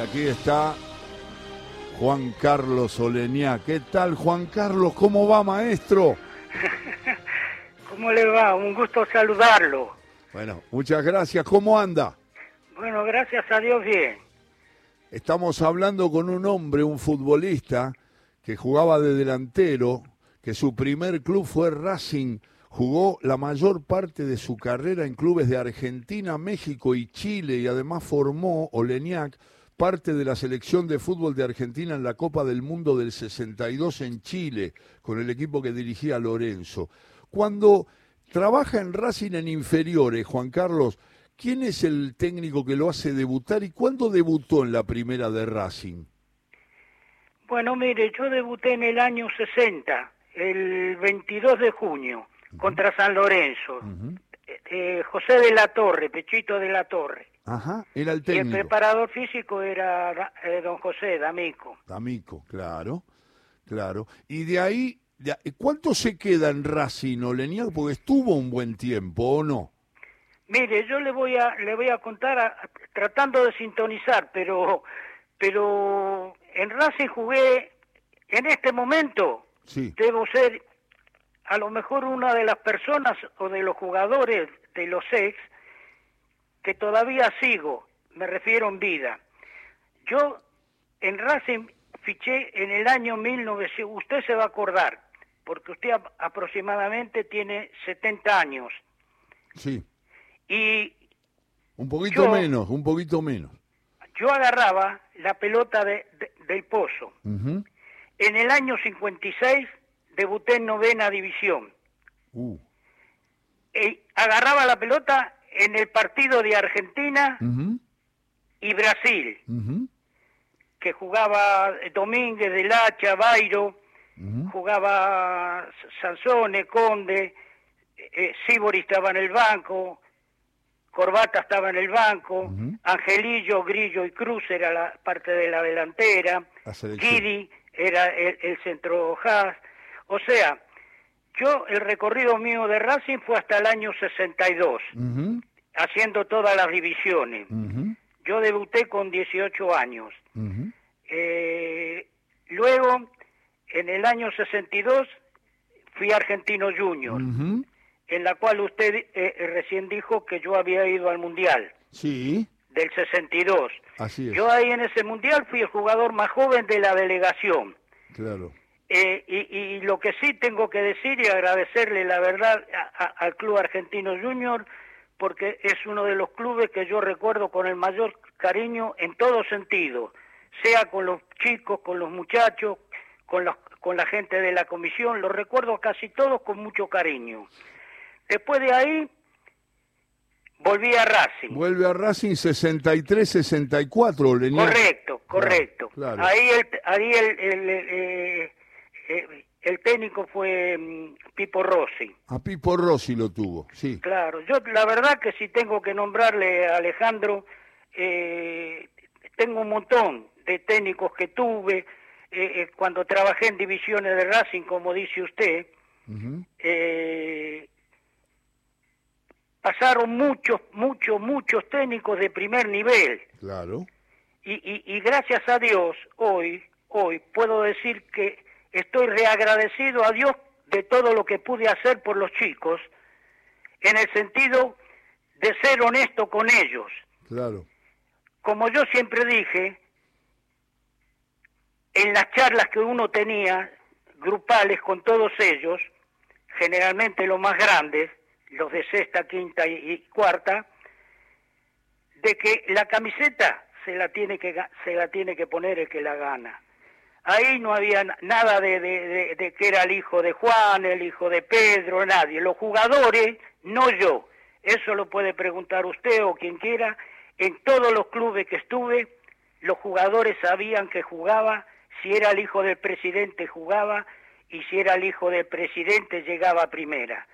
Y aquí está Juan Carlos Oleñá. ¿Qué tal, Juan Carlos? ¿Cómo va, maestro? ¿Cómo le va? Un gusto saludarlo. Bueno, muchas gracias. ¿Cómo anda? Bueno, gracias a Dios bien. Estamos hablando con un hombre, un futbolista, que jugaba de delantero, que su primer club fue Racing. Jugó la mayor parte de su carrera en clubes de Argentina, México y Chile y además formó Oleñac parte de la selección de fútbol de Argentina en la Copa del Mundo del 62 en Chile, con el equipo que dirigía Lorenzo. Cuando trabaja en Racing en inferiores, Juan Carlos, ¿quién es el técnico que lo hace debutar y cuándo debutó en la primera de Racing? Bueno, mire, yo debuté en el año 60, el 22 de junio, contra San Lorenzo. Eh, José de la Torre, Pechito de la Torre. Ajá, era el Y el técnico. preparador físico era eh, don José D'Amico. D'Amico, claro, claro. Y de ahí, de ¿cuánto se queda en Racing, Oleñac? Porque estuvo un buen tiempo, ¿o no? Mire, yo le voy a le voy a contar a- tratando de sintonizar, pero pero en Racing jugué en este momento Sí, debo ser a lo mejor una de las personas o de los jugadores de los ex que todavía sigo, me refiero en vida. Yo en Racing fiché en el año 1900, usted se va a acordar, porque usted ap- aproximadamente tiene 70 años sí. y Un poquito Yo- menos, un poquito menos. yo agarraba la pelota de- de- del pozo. En el año 56 debuté en novena división. Uh, Eh, agarraba la pelota en el partido de Argentina y Brasil, que jugaba Domínguez, Del Hacha, Bairo, jugaba Sansone, Conde, eh, Sibori estaba en el banco, Corbata estaba en el banco. Angelillo, Grillo y Cruz era la parte de la delantera. Giri era el, el centro Haas. O sea, yo el recorrido mío de Racing fue hasta el año 62, Ujú, haciendo todas las divisiones. Yo debuté con 18 años. Eh, luego, en el año 62, fui Argentino Junior, en la cual usted eh, eh, recién dijo que yo había ido al Mundial Sí, del 62. así es. Yo ahí en ese Mundial fui el jugador más joven de la delegación. Claro. Eh, y, y lo que sí tengo que decir y agradecerle la verdad a- a- al Club Argentino Junior, porque es uno de los clubes que yo recuerdo con el mayor cariño en todo sentido, sea con los chicos, con los muchachos, con, los, con la gente de la comisión, los recuerdo casi todos con mucho cariño. Después de ahí, volví a Racing. Vuelve a Racing 63-64, Oleñac. Correcto, correcto. claro. Ahí el, ahí el, el, eh, eh, el técnico fue mm, Pipo Rossi. A Pipo Rossi lo tuvo, sí. Claro, yo la verdad que si tengo que nombrarle a Alejandro, eh, tengo un montón de técnicos que tuve eh, eh, cuando trabajé en divisiones de Racing, como dice usted. Eh, pasaron muchos, muchos, muchos técnicos de primer nivel. Claro. y, y, y gracias a Dios hoy hoy puedo decir que estoy reagradecido a Dios de todo lo que pude hacer por los chicos en el sentido de ser honesto con ellos Claro. como yo siempre dije en las charlas que uno tenía grupales con todos ellos generalmente los más grandes los de sexta quinta y, y cuarta de que la camiseta se la tiene que se la tiene que poner el que la gana. Ahí no había na- nada de, de- de- de que era el hijo de Juan, el hijo de Pedro, nadie. Los jugadores, no yo. Eso lo puede preguntar usted o quien quiera. En todos los clubes que estuve, los jugadores sabían que jugaba. Si era el hijo del presidente, jugaba. Y si era el hijo del presidente, llegaba a primera.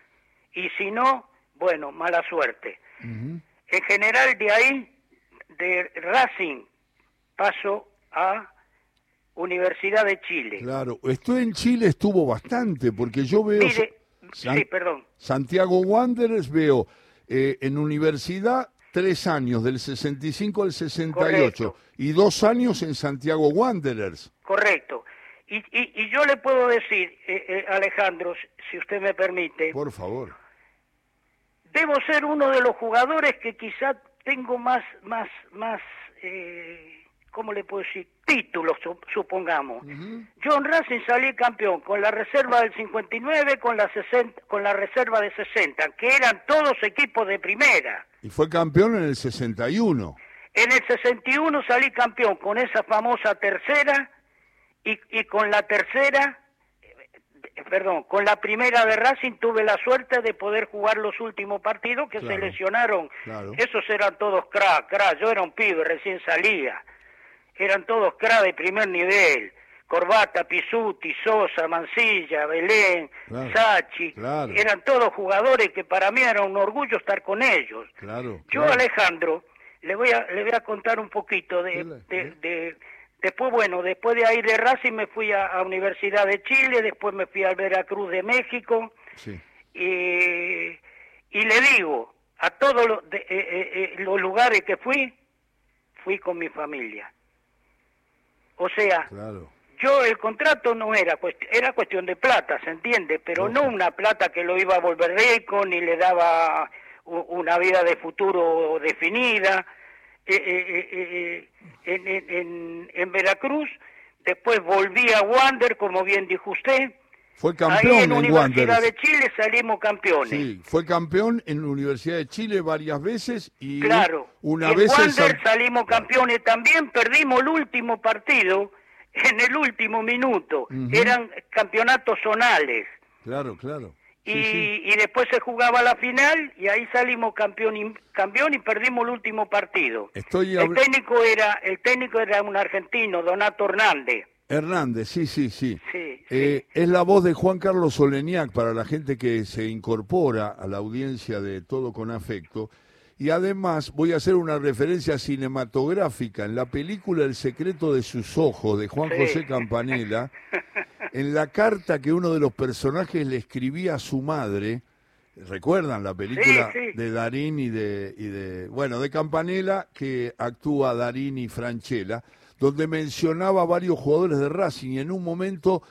Y si no, bueno, mala suerte. En general, de ahí, de Racing, paso a Universidad de Chile. Claro. Estoy en Chile, estuvo bastante, porque yo veo... Mire, San- sí, perdón. Santiago Wanderers, veo eh, en universidad tres años, del 65 al 68, y dos años en Santiago Wanderers. Correcto. Y, y, yo le puedo decir, eh, eh, Alejandro, si usted me permite. Por favor. Debo ser uno de los jugadores que quizá tengo más, más, más, eh, ¿cómo le puedo decir? Títulos, supongamos. Yo en Racing salí campeón con la reserva del 59, con la, 60, con la reserva de 60, que eran todos equipos de primera. Y fue campeón en el 61. En el 61 salí campeón con esa famosa tercera y, y con la tercera, eh, perdón, con la primera de Racing tuve la suerte de poder jugar los últimos partidos que se lesionaron. Esos eran todos crack, crack. Yo era un pibe, recién salía. Eran todos crack de primer nivel. Corbata, Pisuti, Sosa, Mancilla, Belén, Sachi, eran todos jugadores que para mí era un orgullo estar con ellos. Yo, Alejandro, le voy a, le voy a contar un poquito de, de Después, bueno, después de ahí de Racing me fui a, Universidad de Chile, después me fui al Veracruz de México. Y, le digo, a todos los, eh, eh, eh, los lugares que fui, fui con mi familia. O sea, yo el contrato no era cuestión, era cuestión de plata, ¿se entiende? Pero no una plata que lo iba a volver rico, ni le daba una vida de futuro definida. Eh, eh, eh, en, en, Veracruz, después volví a Wander, como bien dijo usted. Fue campeón Ahí en, en Universidad de Chile salimos campeones. Sí, fue campeón en la Universidad de Chile varias veces y claro. una en vez Wander salimos campeones también, perdimos el último partido en el último minuto. Eran campeonatos zonales. Claro, claro. Y, después se jugaba la final y ahí salimos campeón y, campeón y perdimos el último partido. el técnico era el técnico era un argentino, Donato Hernández. Hernández, sí, sí, sí. Eh, es la voz de Juan Carlos Oleniac para la gente que se incorpora a la audiencia de Todo con Afecto. Y además voy a hacer una referencia cinematográfica en la película El secreto de sus ojos de Juan José Campanella. en la carta que uno de los personajes le escribía a su madre, ¿recuerdan la película de Darín y de, y de, bueno, de Campanella que actúa Darín y Franchella, donde mencionaba a varios jugadores de Racing y en un momento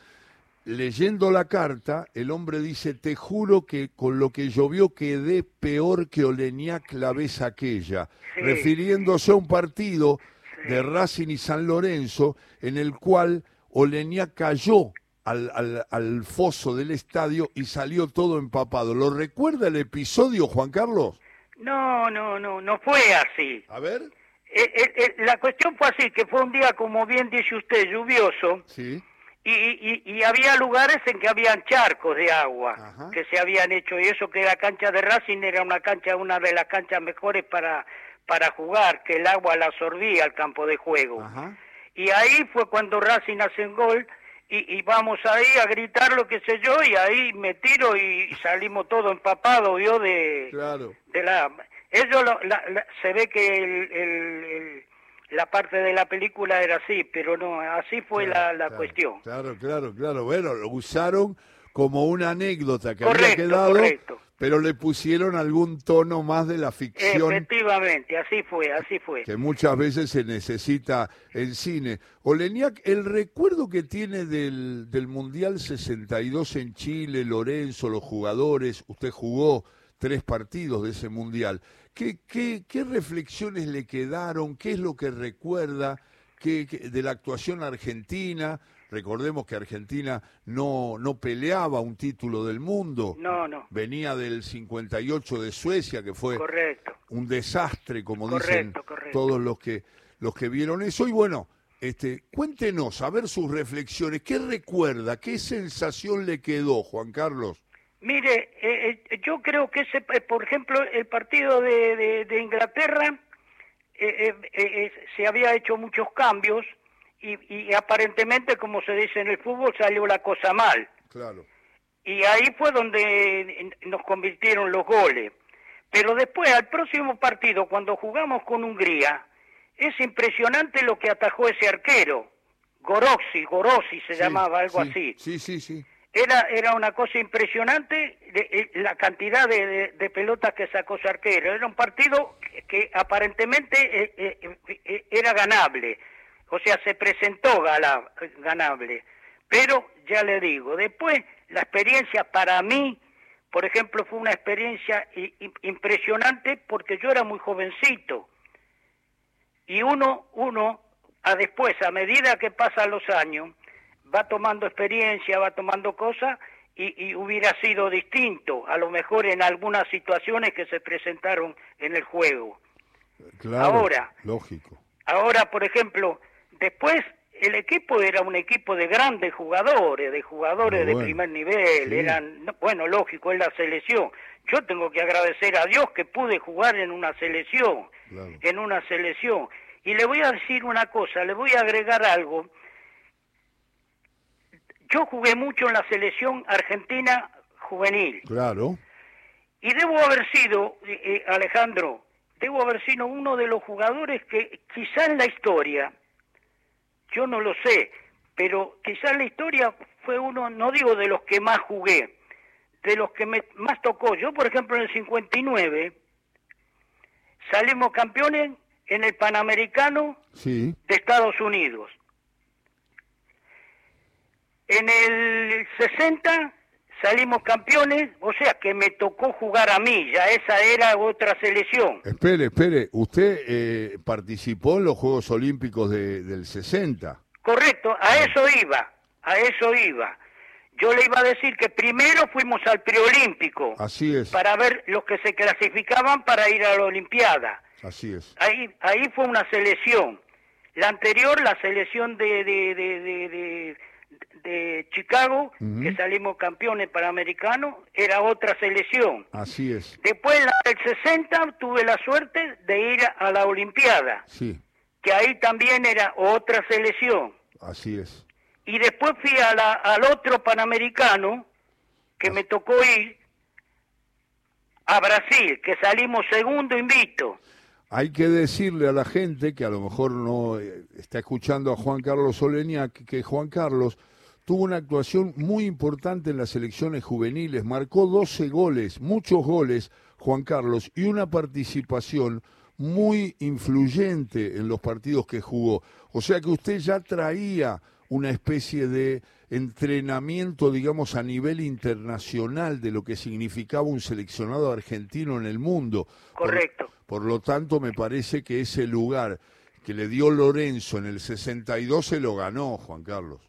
leyendo la carta, el hombre dice, te juro que con lo que llovió quedé peor que Oleñac la vez aquella, refiriéndose a un partido de Racing y San Lorenzo en el cual Oleñac cayó al, al, al, foso del estadio y salió todo empapado. ¿Lo recuerda el episodio, Juan Carlos? No, no, no, no fue así. A ver. Eh, eh, eh, la cuestión fue así, que fue un día, como bien dice usted, lluvioso. Sí. Y, y, y había lugares en que habían charcos de agua que se habían hecho. Y eso que la cancha de Racing era una cancha, una de las canchas mejores para, para jugar, que el agua la absorbía al campo de juego. Y ahí fue cuando Racing hace un gol y, vamos ahí a gritar lo que sé yo y ahí me tiro y salimos todo empapado yo de, de la eso se ve que el, la parte de la película era así pero no así fue la, la cuestión claro claro claro bueno lo usaron como una anécdota que había quedado correcto pero le pusieron algún tono más de la ficción. Efectivamente, así fue, así fue. Que muchas veces se necesita en cine. Oleniak, el recuerdo que tiene del, del Mundial 62 en Chile, Lorenzo, los jugadores, usted jugó tres partidos de ese Mundial. ¿Qué, qué, qué reflexiones le quedaron? ¿Qué es lo que recuerda qué, de la actuación argentina? Recordemos que Argentina no, no peleaba un título del mundo. No, no. Venía del 58 de Suecia, que fue un desastre, como dicen todos los que, los que vieron eso. Y bueno, este, cuéntenos, a ver sus reflexiones. ¿Qué recuerda? ¿Qué sensación le quedó, Juan Carlos? Mire, eh, eh, yo creo que ese, eh, por ejemplo, el partido de, de, Inglaterra se había hecho muchos cambios y, aparentemente, como se dice en el fútbol, salió la cosa mal. Claro. Y ahí fue donde nos convirtieron los goles. Pero después, al próximo partido, cuando jugamos con Hungría, es impresionante lo que atajó ese arquero. Gorosi, Gorosi se llamaba, algo así. Sí, sí, sí. Era, era una cosa impresionante de, la cantidad de, pelotas que sacó ese arquero. Era un partido que aparentemente eh, eh, era ganable, o sea, se presentó ganable, pero ya le digo, después la experiencia para mí, por ejemplo, fue una experiencia impresionante porque yo era muy jovencito. Y uno, uno, a después, a medida que pasan los años, va tomando experiencia, va tomando cosas y, hubiera sido distinto, a lo mejor en algunas situaciones que se presentaron en el juego. Claro, ahora, lógico. Ahora, por ejemplo, después el equipo era un equipo de grandes jugadores, de jugadores de primer nivel, eran, bueno, lógico, es la selección. Yo tengo que agradecer a Dios que pude jugar en una selección, en una selección. Y le voy a decir una cosa, le voy a agregar algo yo jugué mucho en la selección argentina juvenil. Claro. Y debo haber sido, eh, eh, Alejandro, debo haber sido uno de los jugadores que quizá en la historia, yo no lo sé, pero quizá en la historia fue uno, no digo de los que más jugué, de los que me, más tocó. Yo, por ejemplo, en el 59 salimos campeones en el Panamericano de Estados Unidos. En el 60 salimos campeones, o sea que me tocó jugar a mí, ya esa era otra selección. Espere, espere, usted eh, participó en los Juegos Olímpicos del 60. Correcto, a eso iba, a eso iba. Yo le iba a decir que primero fuimos al preolímpico. Así es. Para ver los que se clasificaban para ir a la Olimpiada. Así es. Ahí, ahí fue una selección. La anterior, la selección de, de, de Chicago, que salimos campeones panamericanos, era otra selección. Así es. Después, en el 60, tuve la suerte de ir a la Olimpiada. Sí. Que ahí también era otra selección. Así es. Y después fui a la, al otro panamericano, que me tocó ir a Brasil, que salimos segundo invito. Hay que decirle a la gente que a lo mejor no eh, está escuchando a Juan Carlos Oleña que Juan Carlos tuvo una actuación muy importante en las elecciones juveniles, marcó 12 goles, muchos goles, Juan Carlos, y una participación muy influyente en los partidos que jugó. O sea que usted ya traía una especie de entrenamiento, digamos, a nivel internacional de lo que significaba un seleccionado argentino en el mundo. Correcto. Por, por lo tanto, me parece que ese lugar que le dio Lorenzo en el 62 se lo ganó, Juan Carlos.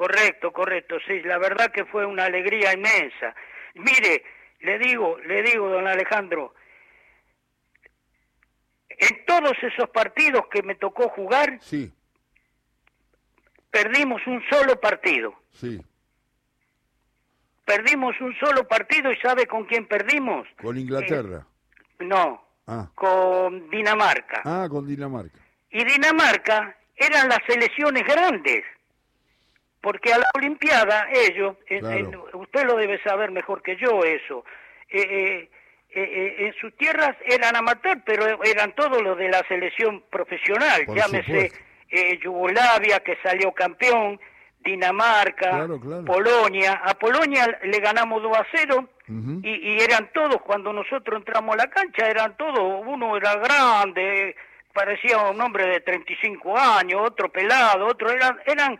Correcto, correcto, sí, la verdad que fue una alegría inmensa. Mire, le digo, le digo, don Alejandro, en todos esos partidos que me tocó jugar, sí. perdimos un solo partido. Sí. Perdimos un solo partido y ¿sabe con quién perdimos? Con Inglaterra. Eh, no, ah. con Dinamarca. Ah, con Dinamarca. Y Dinamarca eran las selecciones grandes porque a la Olimpiada ellos, usted lo debe saber mejor que yo eso, eh, eh, eh, en sus tierras eran amateur, pero eran todos los de la selección profesional, llámese Yugoslavia, que salió campeón, Dinamarca, Polonia. A Polonia le ganamos 2 a 0 y, y, eran todos, cuando nosotros entramos a la cancha, eran todos, uno era grande, parecía un hombre de 35 años, otro pelado, otro, eran, eran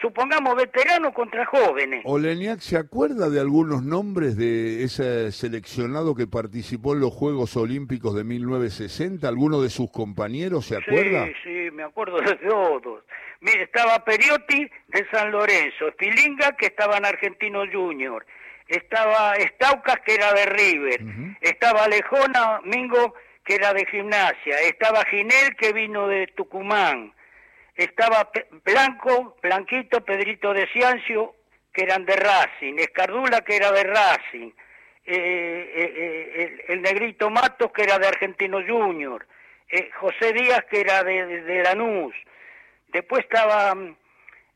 supongamos veteranos contra jóvenes. Oleniak, ¿se acuerda de algunos nombres de ese seleccionado que participó en los Juegos Olímpicos de 1960? ¿Alguno de sus compañeros se acuerda? Sí, sí, me acuerdo de todos. Mire, estaba Periotti de San Lorenzo, Spilinga que estaba en Argentino Junior, estaba Staucas que era de River, estaba Alejona Mingo que era de Gimnasia, estaba Ginel que vino de Tucumán, estaba Blanco, Blanquito, Pedrito de Ciancio, que eran de Racing, Escardula, que era de Racing, eh, eh, eh, el, Negrito Matos, que era de Argentino Junior, José Díaz, que era de, Lanús, después estaba,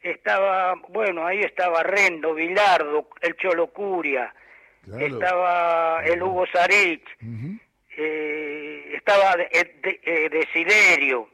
estaba, bueno, ahí estaba Rendo, Vilardo, el Cholo Curia, estaba el Hugo Sarich, estaba Desiderio,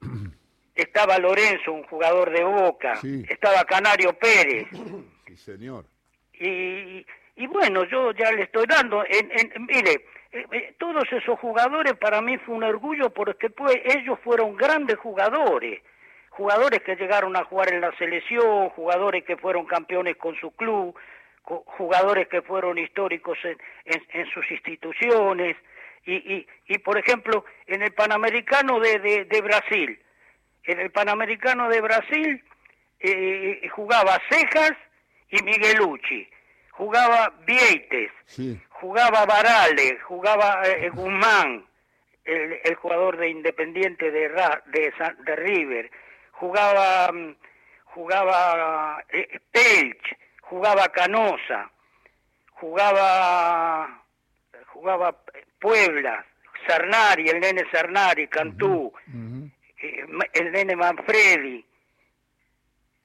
estaba Lorenzo, un jugador de Boca, estaba Canario Pérez. Sí, señor. Y, y, bueno, yo ya le estoy dando, en, mire, eh, eh, todos esos jugadores para mí fue un orgullo porque pues, ellos fueron grandes jugadores, jugadores que llegaron a jugar en la selección, jugadores que fueron campeones con su club, jugadores que fueron históricos en, en, sus instituciones. Y, y, y, por ejemplo, en el Panamericano de, de, Brasil, en el Panamericano de Brasil eh, jugaba Cejas y Miguelucci, jugaba Vieites, jugaba Varales, jugaba eh, Guzmán, el, el, jugador de Independiente de, de, de River, jugaba, mm, jugaba eh, Pelch, jugaba Canosa, jugaba, jugaba Puebla, Sarnari, el nene Sarnari, Cantú, eh, el nene Manfredi,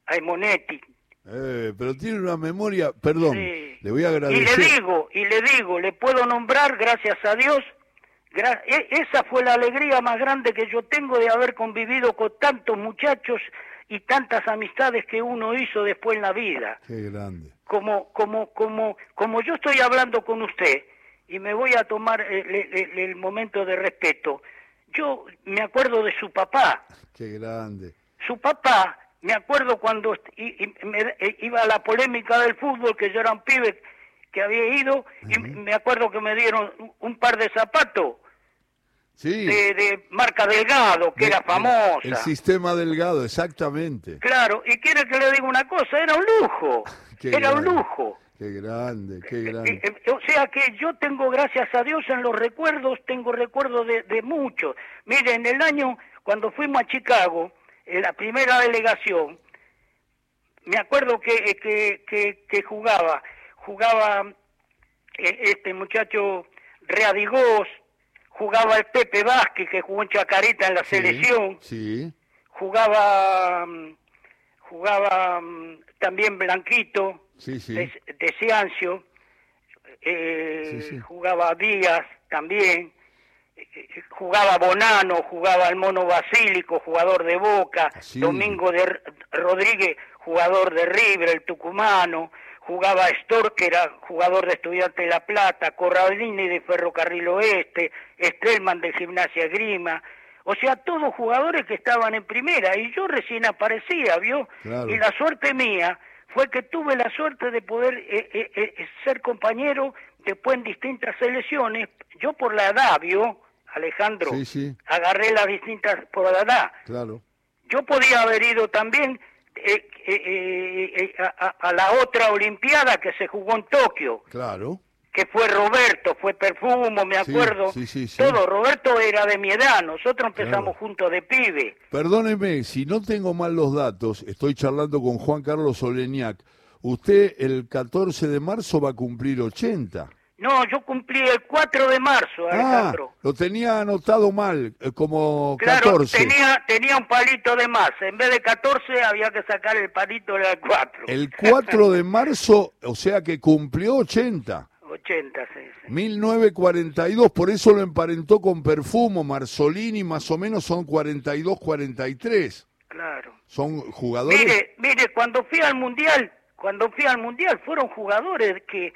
Aimonetti. Eh, pero tiene una memoria, perdón, le voy a agradecer. Y le digo, y le digo, le puedo nombrar, gracias a Dios, e, esa fue la alegría más grande que yo tengo de haber convivido con tantos muchachos y tantas amistades que uno hizo después en la vida. Qué grande. Como, como, como, como yo estoy hablando con usted y me voy a tomar el, momento de respeto, yo me acuerdo de su papá. Qué grande. Su papá, me acuerdo cuando e, iba a la polémica del fútbol, que yo era un pibe que había ido, y me acuerdo que me dieron un par de zapatos de, marca Delgado, que era famosa. El, sistema Delgado, exactamente. Claro, y quiere que le diga una cosa, era un lujo, era un lujo. Qué grande, qué eh, grande. Eh, eh, o sea que yo tengo, gracias a Dios, en los recuerdos, tengo recuerdos de, de muchos. Mire, en el año, cuando fuimos a Chicago, en la primera delegación, me acuerdo que, que, que, que jugaba, jugaba este muchacho Readigós, jugaba el Pepe Vázquez, que jugó en Chacarita en la selección, sí. jugaba mm, jugaba mm, también Blanquito, de, de Ciancio, eh, jugaba Díaz también, eh, jugaba Bonano, jugaba el Mono Basílico, jugador de Boca, Domingo de Rodríguez, jugador de River, el tucumano, jugaba Stor, que era jugador de Estudiante de La Plata, Corralini de Ferrocarril Oeste, Estrelman de Gimnasia Grima, o sea, todos jugadores que estaban en primera, y yo recién aparecía, ¿vio? Y la suerte mía fue que tuve la suerte de poder eh, eh, eh, ser compañero después en distintas selecciones, yo por la edad, ¿vio? Alejandro, agarré las distintas por la edad. Claro. Yo podía haber ido también eh, eh, eh, a, la otra Olimpiada que se jugó en Tokio. Claro. Que fue Roberto, fue Perfumo, me acuerdo. Todo, Roberto era de mi edad, nosotros empezamos juntos de pibe. Perdóneme, si no tengo mal los datos, estoy charlando con Juan Carlos Oleñac. Usted el 14 de marzo va a cumplir 80. No, yo cumplí el 4 de marzo, ah, Alejandro. Ah, lo tenía anotado mal, eh, como claro, 14. Tenía, tenía un palito de más. En vez de 14 había que sacar el palito del 4. El 4 de marzo, o sea que cumplió 80. 80, sí, sí. 1942, por eso lo emparentó con Perfumo, Marzolini, más o menos son 42, 43. Claro. Son jugadores. Mire, mire, cuando fui al Mundial, cuando fui al Mundial fueron jugadores que,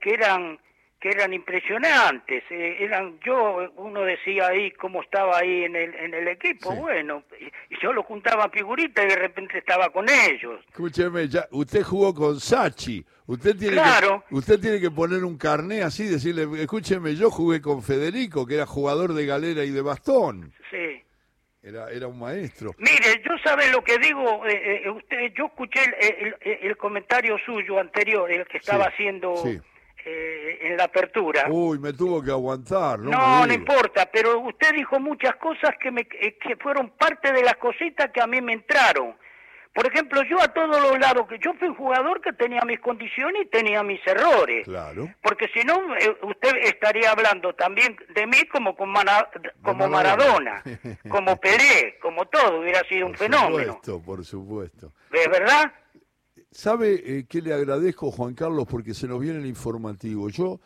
que eran que eran impresionantes. Eh, eran yo, uno decía ahí cómo estaba ahí en el, en el equipo, bueno, y, yo lo juntaba figuritas y de repente estaba con ellos. Escúcheme, ya, usted jugó con Sachi. Usted tiene, que, usted tiene que poner un carné así, decirle, escúcheme, yo jugué con Federico, que era jugador de galera y de bastón. Sí. Era, era un maestro. Mire, yo sabe lo que digo, eh, eh, usted, yo escuché el, el, comentario suyo anterior, el que estaba haciendo... Sí eh, en la apertura. Uy, me tuvo que aguantar. No, no, no importa, pero usted dijo muchas cosas que, me, eh, que fueron parte de las cositas que a mí me entraron. Por ejemplo, yo a todos los lados, que yo fui un jugador que tenía mis condiciones y tenía mis errores. Claro. Porque si no, eh, usted estaría hablando también de mí como, como Maradona, como Pelé, como todo, hubiera sido un fenómeno. Por supuesto, por supuesto. ¿Es verdad? ¿Sabe eh, qué le agradezco, Juan Carlos? Porque se nos viene el informativo. Yo,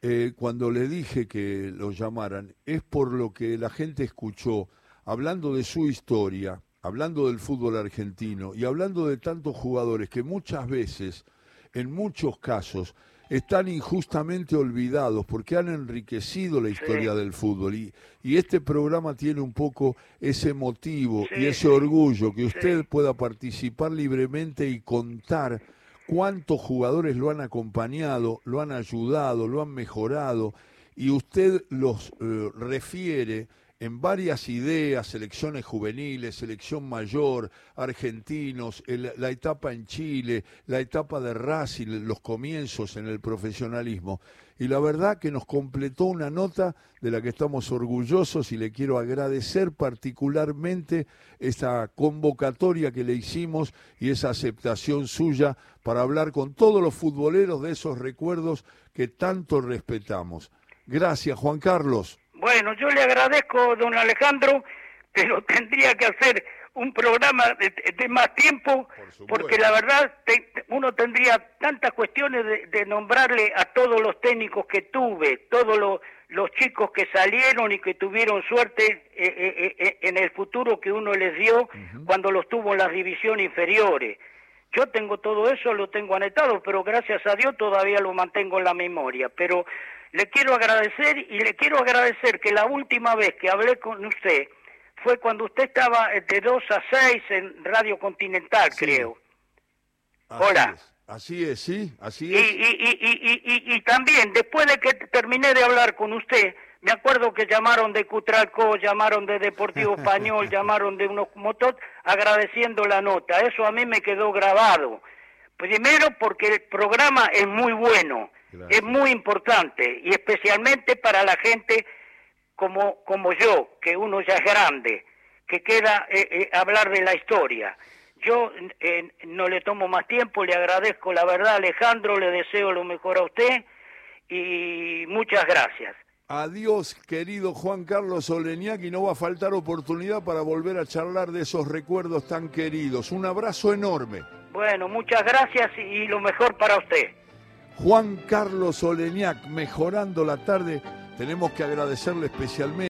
eh, cuando le dije que lo llamaran, es por lo que la gente escuchó, hablando de su historia, hablando del fútbol argentino y hablando de tantos jugadores que muchas veces, en muchos casos, están injustamente olvidados porque han enriquecido la historia del fútbol. Y, y, este programa tiene un poco ese motivo y ese orgullo que usted pueda participar libremente y contar cuántos jugadores lo han acompañado, lo han ayudado, lo han mejorado. Y usted los eh, refiere en varias ideas, selecciones juveniles, selección mayor, argentinos, la etapa en Chile, la etapa de Racing, los comienzos en el profesionalismo. Y la verdad que nos completó una nota de la que estamos orgullosos y le quiero agradecer particularmente esa convocatoria que le hicimos y esa aceptación suya para hablar con todos los futboleros de esos recuerdos que tanto respetamos. Gracias, Juan Carlos. Bueno, yo le agradezco, don Alejandro, pero tendría que hacer un programa de, más tiempo, porque la verdad uno tendría tantas cuestiones de, nombrarle a todos los técnicos que tuve, todos los, chicos que salieron y que tuvieron suerte eh, eh, eh, en el futuro que uno les dio cuando los tuvo en las divisiones inferiores. Yo tengo todo eso, lo tengo anotado, pero gracias a Dios todavía lo mantengo en la memoria. Pero le quiero agradecer y le quiero agradecer que la última vez que hablé con usted fue cuando usted estaba de 2 a 6 en Radio Continental, creo. Hola. Así es, sí, así es. Y, y, y, y, también, después de que terminé de hablar con usted, me acuerdo que llamaron de Cutralco, llamaron de Deportivo Español, llamaron de unos motos agradeciendo la nota. Eso a mí me quedó grabado. Primero porque el programa es muy bueno es muy importante y especialmente para la gente como, como yo, que uno ya es grande, que queda eh, eh, hablar de la historia. Yo eh, no le tomo más tiempo, le agradezco la verdad Alejandro, le deseo lo mejor a usted y muchas gracias. Adiós, querido Juan Carlos Oleñac, y no va a faltar oportunidad para volver a charlar de esos recuerdos tan queridos. Un abrazo enorme. Bueno, muchas gracias y lo mejor para usted. Juan Carlos Oleñac, mejorando la tarde. Tenemos que agradecerle especialmente.